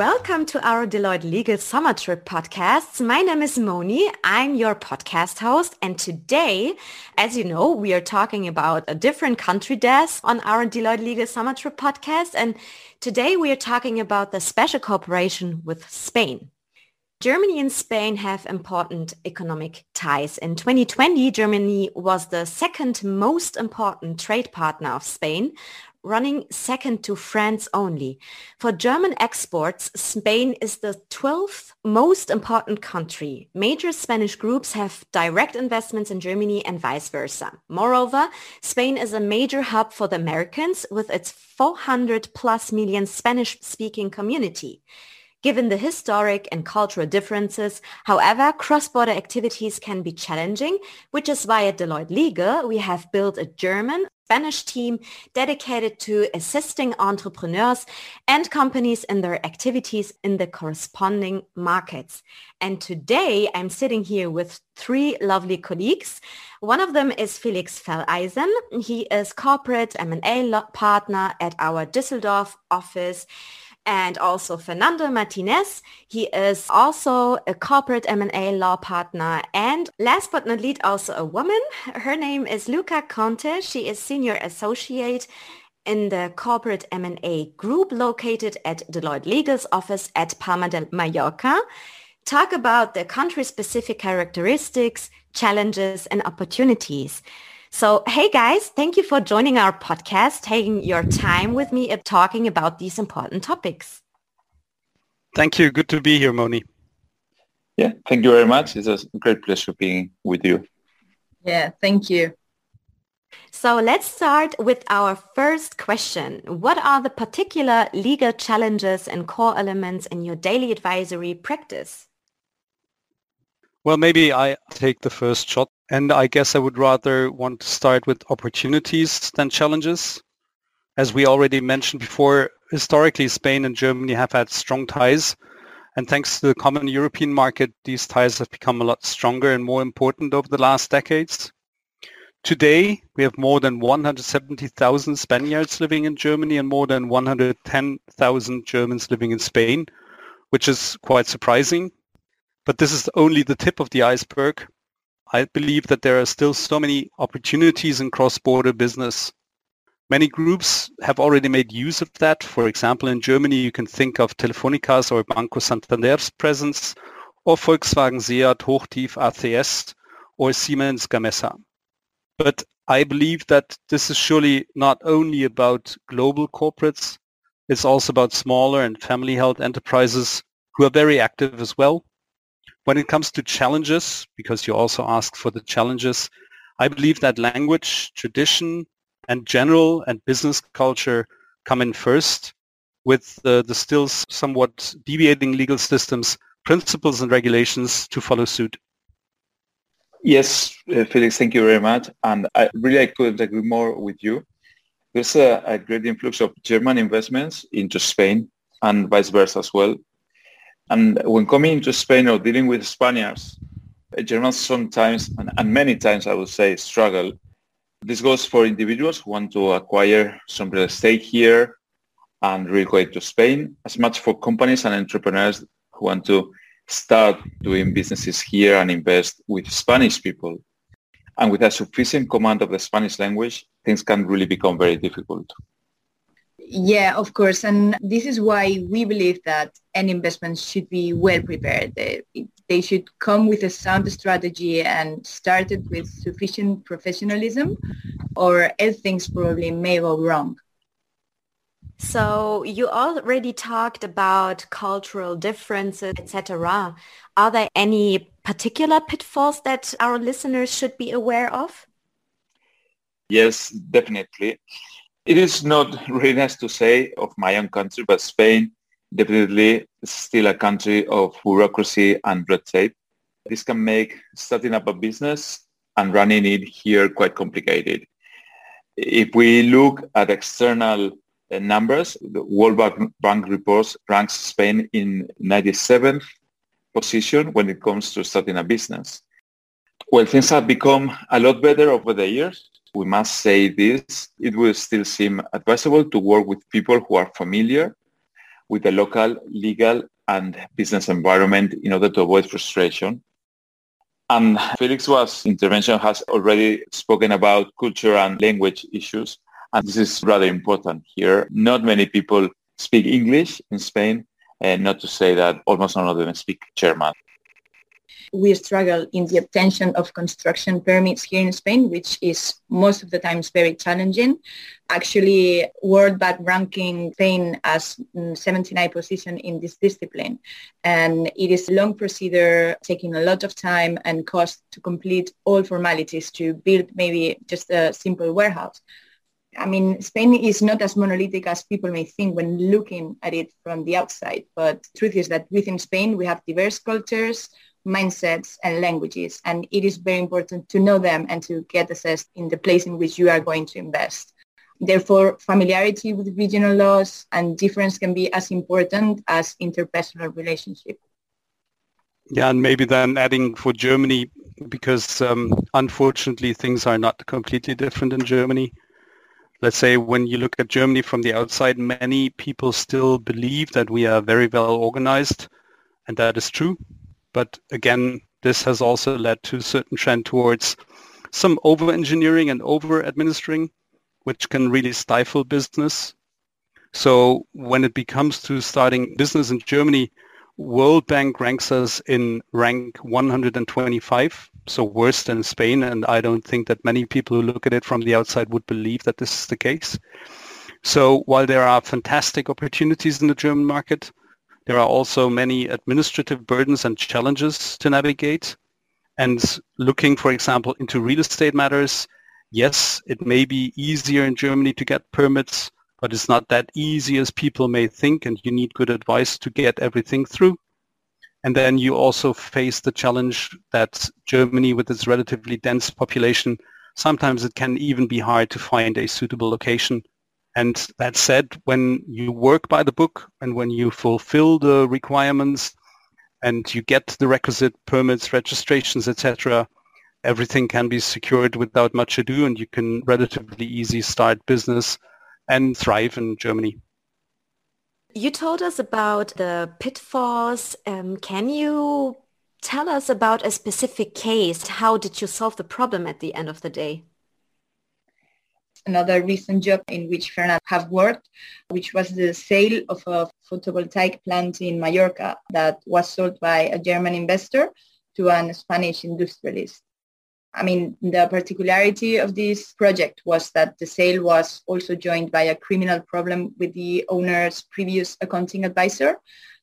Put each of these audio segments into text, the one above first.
Welcome to our Deloitte Legal Summer Trip podcasts. My name is Moni. I'm your podcast host. And today, as you know, we are talking about a different country desk on our Deloitte Legal Summer Trip podcast. And today we are talking about the special cooperation with Spain. Germany and Spain have important economic ties. In 2020, Germany was the second most important trade partner of Spain, running second to France only. For German exports, Spain is the 12th most important country. Major Spanish groups have direct investments in Germany and vice versa. Moreover, Spain is a major hub for the Americans with its 400 plus million Spanish-speaking community. Given the historic and cultural differences, however, cross-border activities can be challenging, which is why at Deloitte Legal we have built a German Spanish team dedicated to assisting entrepreneurs and companies in their activities in the corresponding markets. And today I'm sitting here with three lovely colleagues. One of them is Felix Felleisen. He is corporate M&A partner at our Düsseldorf office and also Fernando Martinez. He is also a corporate M&A law partner and last but not least also a woman. Her name is Luca Compte. She is senior associate in the corporate M&A group located at Deloitte Legal's office at Palma de Mallorca. Talk about the country-specific characteristics, challenges and opportunities. So, hey guys, thank you for joining our podcast, taking your time with me and talking about these important topics. Thank you. Good to be here, Moni. Yeah, thank you very much. It's a great pleasure being with you. Yeah, thank you. So let's start with our first question. What are the particular legal challenges and core elements in your daily advisory practice? Well, maybe I take the first shot. And I guess I would rather want to start with opportunities than challenges. As we already mentioned before, historically Spain and Germany have had strong ties. And thanks to the common European market, these ties have become a lot stronger and more important over the last decades. Today, we have more than 170,000 Spaniards living in Germany and more than 110,000 Germans living in Spain, which is quite surprising. But this is only the tip of the iceberg. I believe that there are still so many opportunities in cross-border business. Many groups have already made use of that. For example, in Germany, you can think of Telefónica's or Banco Santander's presence, or Volkswagen Seat, Hochtief, ACS, or Siemens Gamesa. But I believe that this is surely not only about global corporates, it's also about smaller and family-held enterprises who are very active as well. When it comes to challenges, because you also asked for the challenges, I believe that language, tradition, and general and business culture come in first with the, the still somewhat deviating legal systems, principles and regulations to follow suit. Yes, uh, Felix, thank you very much. And I really I couldn't agree more with you. There's a, a great influx of German investments into Spain and vice versa as well. And when coming to Spain or dealing with Spaniards, Germans sometimes, and, and many times I would say, struggle. This goes for individuals who want to acquire some real estate here and relocate to Spain, as much for companies and entrepreneurs who want to start doing businesses here and invest with Spanish people. And with a sufficient command of the Spanish language, things can really become very difficult. Yeah, of course. And this is why we believe that any investment should be well prepared. They, they should come with a sound strategy and started with sufficient professionalism or else things probably may go wrong. So you already talked about cultural differences, etc. Are there any particular pitfalls that our listeners should be aware of? Yes, definitely. It is not really nice to say of my own country, but Spain definitely is still a country of bureaucracy and red tape. This can make starting up a business and running it here quite complicated. If we look at external uh, numbers, the World Bank reports ranks Spain in 97th position when it comes to starting a business. Well, things have become a lot better over the years we must say this, it will still seem advisable to work with people who are familiar with the local legal and business environment in order to avoid frustration. And Felix was intervention has already spoken about culture and language issues. And this is rather important here. Not many people speak English in Spain, and not to say that almost none of them speak German we struggle in the obtention of construction permits here in Spain, which is most of the times very challenging. Actually, World Bank ranking Spain as mm, 79 position in this discipline. And it is a long procedure, taking a lot of time and cost to complete all formalities to build maybe just a simple warehouse. I mean, Spain is not as monolithic as people may think when looking at it from the outside. But truth is that within Spain, we have diverse cultures, mindsets and languages. And it is very important to know them and to get assessed in the place in which you are going to invest. Therefore, familiarity with regional laws and difference can be as important as interpersonal relationship. Yeah, and maybe then adding for Germany, because um, unfortunately things are not completely different in Germany. Let's say when you look at Germany from the outside, many people still believe that we are very well organized, and that is true. But again, this has also led to a certain trend towards some over-engineering and over-administering, which can really stifle business. So when it becomes to starting business in Germany, World Bank ranks us in rank 125, so worse than Spain. And I don't think that many people who look at it from the outside would believe that this is the case. So while there are fantastic opportunities in the German market, there are also many administrative burdens and challenges to navigate. And looking, for example, into real estate matters, yes, it may be easier in Germany to get permits, but it's not that easy as people may think, and you need good advice to get everything through. And then you also face the challenge that Germany, with its relatively dense population, sometimes it can even be hard to find a suitable location and that said, when you work by the book and when you fulfill the requirements and you get the requisite permits, registrations, etc., everything can be secured without much ado and you can relatively easy start business and thrive in Germany. You told us about the pitfalls. Um, can you tell us about a specific case? How did you solve the problem at the end of the day? Another recent job in which Fernand have worked, which was the sale of a photovoltaic plant in Mallorca that was sold by a German investor to a Spanish industrialist. I mean, the particularity of this project was that the sale was also joined by a criminal problem with the owner's previous accounting advisor.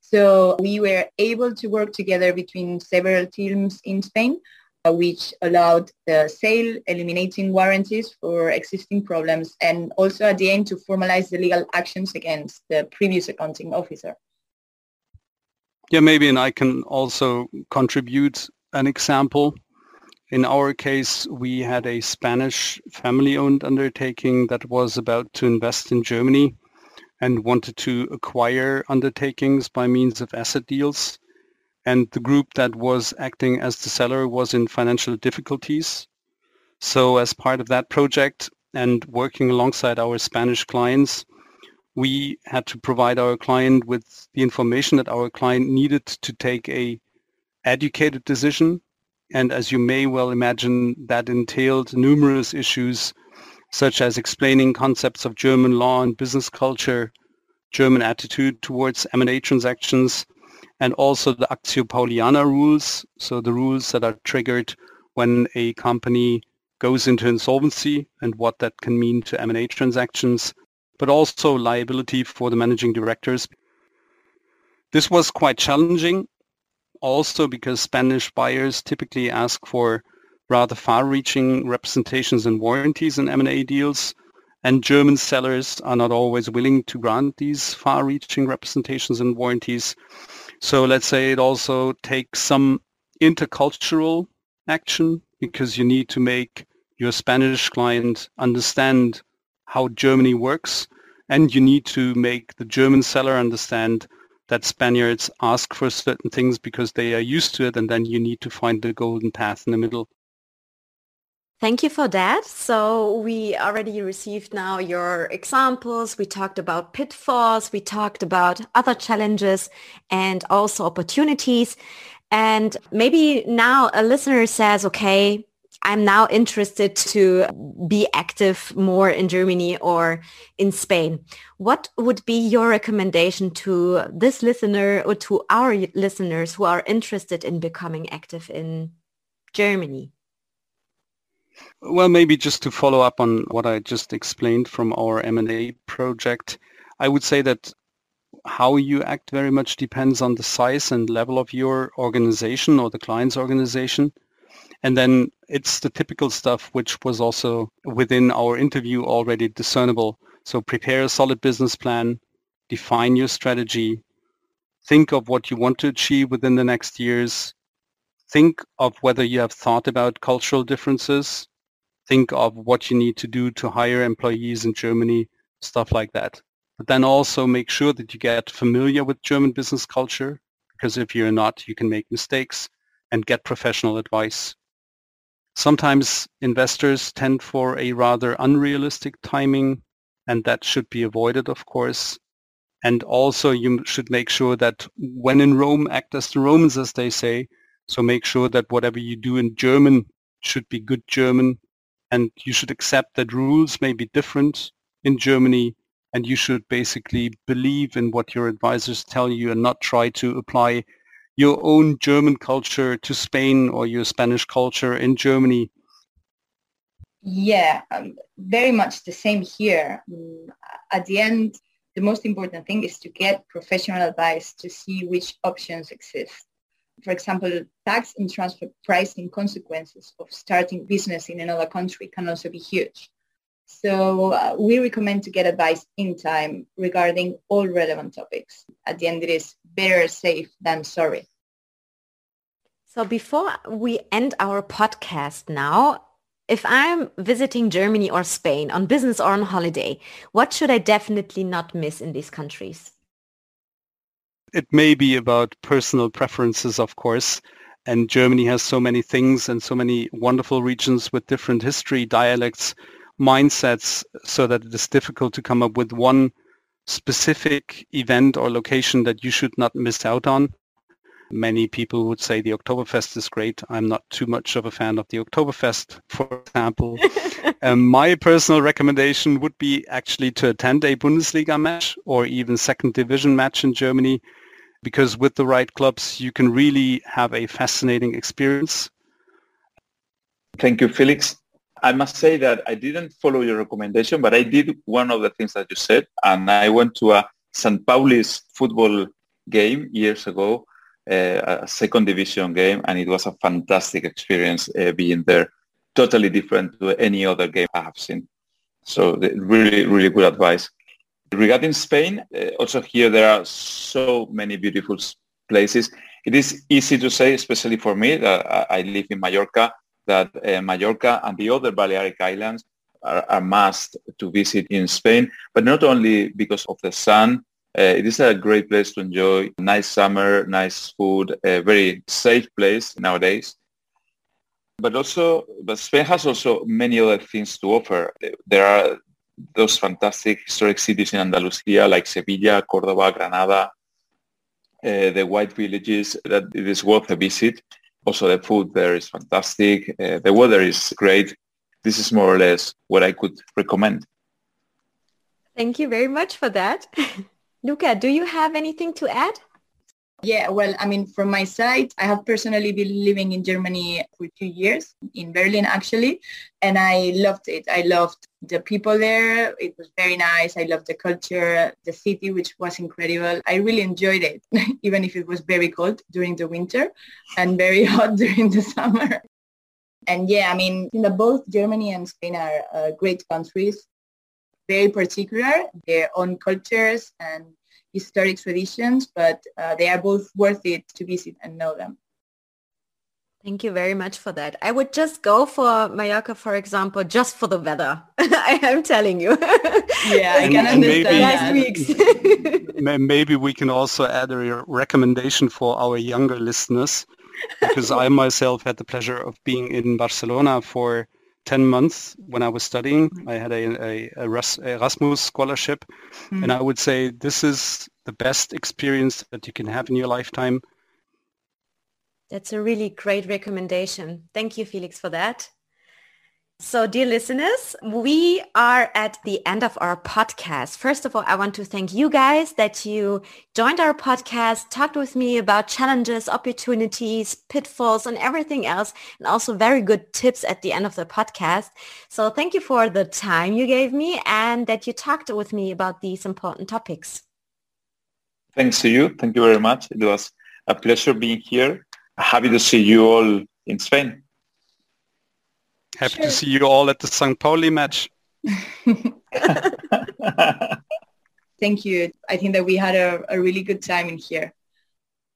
So we were able to work together between several teams in Spain Uh, which allowed the sale, eliminating warranties for existing problems, and also at the end to formalize the legal actions against the previous accounting officer. Yeah, maybe, and I can also contribute an example. In our case, we had a Spanish family-owned undertaking that was about to invest in Germany and wanted to acquire undertakings by means of asset deals and the group that was acting as the seller was in financial difficulties. So as part of that project and working alongside our Spanish clients, we had to provide our client with the information that our client needed to take a educated decision. And as you may well imagine, that entailed numerous issues such as explaining concepts of German law and business culture, German attitude towards M&A transactions, and also the Actio Pauliana rules, so the rules that are triggered when a company goes into insolvency and what that can mean to M&A transactions, but also liability for the managing directors. This was quite challenging also because Spanish buyers typically ask for rather far-reaching representations and warranties in M&A deals, and German sellers are not always willing to grant these far-reaching representations and warranties. So let's say it also takes some intercultural action because you need to make your Spanish client understand how Germany works and you need to make the German seller understand that Spaniards ask for certain things because they are used to it and then you need to find the golden path in the middle. Thank you for that. So we already received now your examples. We talked about pitfalls. We talked about other challenges and also opportunities. And maybe now a listener says, okay, I'm now interested to be active more in Germany or in Spain. What would be your recommendation to this listener or to our listeners who are interested in becoming active in Germany? Well, maybe just to follow up on what I just explained from our M&A project, I would say that how you act very much depends on the size and level of your organization or the client's organization. And then it's the typical stuff which was also within our interview already discernible. So prepare a solid business plan, define your strategy, think of what you want to achieve within the next years, think of whether you have thought about cultural differences, think of what you need to do to hire employees in Germany, stuff like that. But then also make sure that you get familiar with German business culture, because if you're not, you can make mistakes and get professional advice. Sometimes investors tend for a rather unrealistic timing, and that should be avoided, of course. And also you should make sure that when in Rome, act as the Romans, as they say. So make sure that whatever you do in German should be good German and you should accept that rules may be different in Germany and you should basically believe in what your advisors tell you and not try to apply your own German culture to Spain or your Spanish culture in Germany. Yeah, um, very much the same here. Um, at the end, the most important thing is to get professional advice to see which options exist for example, tax and transfer pricing consequences of starting business in another country can also be huge. So uh, we recommend to get advice in time regarding all relevant topics. At the end, it is better safe than sorry. So before we end our podcast now, if I'm visiting Germany or Spain on business or on holiday, what should I definitely not miss in these countries? It may be about personal preferences, of course. And Germany has so many things and so many wonderful regions with different history, dialects, mindsets, so that it is difficult to come up with one specific event or location that you should not miss out on. Many people would say the Oktoberfest is great. I'm not too much of a fan of the Oktoberfest, for example. um, my personal recommendation would be actually to attend a Bundesliga match or even second division match in Germany because with the right clubs, you can really have a fascinating experience. Thank you, Felix. I must say that I didn't follow your recommendation, but I did one of the things that you said, and I went to a St. Pauli's football game years ago, uh, a second division game, and it was a fantastic experience uh, being there. Totally different to any other game I have seen. So really, really good advice. Regarding Spain, uh, also here there are so many beautiful places. It is easy to say, especially for me, that I live in Mallorca, that uh, Mallorca and the other Balearic Islands are, are must to visit in Spain, but not only because of the sun. Uh, it is a great place to enjoy. Nice summer, nice food, a very safe place nowadays. But also, but Spain has also many other things to offer. There are those fantastic historic cities in Andalusia like Sevilla, Cordoba, Granada, uh, the white villages that it is worth a visit. Also the food there is fantastic. Uh, the weather is great. This is more or less what I could recommend. Thank you very much for that. Luca, do you have anything to add? Yeah, well, I mean, from my side, I have personally been living in Germany for two years, in Berlin actually, and I loved it. I loved the people there. It was very nice. I loved the culture, the city, which was incredible. I really enjoyed it, even if it was very cold during the winter and very hot during the summer. And yeah, I mean, you know, both Germany and Spain are uh, great countries, very particular, their own cultures and historic traditions, but uh, they are both worth it to visit and know them. Thank you very much for that. I would just go for Mallorca, for example, just for the weather. I am telling you. Yeah, I can understand. Maybe, weeks. maybe we can also add a recommendation for our younger listeners, because I myself had the pleasure of being in Barcelona for 10 months when I was studying. I had a, a, a Erasmus scholarship mm. and I would say this is the best experience that you can have in your lifetime. That's a really great recommendation. Thank you, Felix, for that. So dear listeners, we are at the end of our podcast. First of all, I want to thank you guys that you joined our podcast, talked with me about challenges, opportunities, pitfalls, and everything else, and also very good tips at the end of the podcast. So thank you for the time you gave me and that you talked with me about these important topics. Thanks to you. Thank you very much. It was a pleasure being here. Happy to see you all in Spain. Happy sure. to see you all at the St. Pauli match. Thank you. I think that we had a, a really good time in here.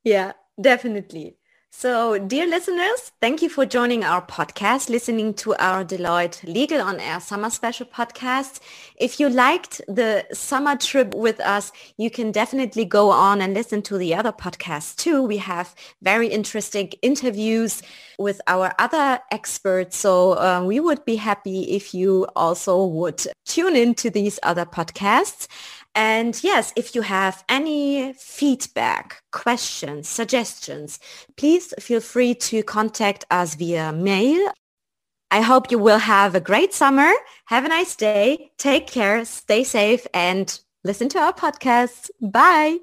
Yeah, definitely. So, dear listeners, thank you for joining our podcast, listening to our Deloitte Legal on Air Summer Special podcast. If you liked the summer trip with us, you can definitely go on and listen to the other podcasts too. We have very interesting interviews with our other experts. So uh, we would be happy if you also would tune in to these other podcasts. And yes, if you have any feedback, questions, suggestions, please feel free to contact us via mail. I hope you will have a great summer. Have a nice day. Take care. Stay safe and listen to our podcast. Bye.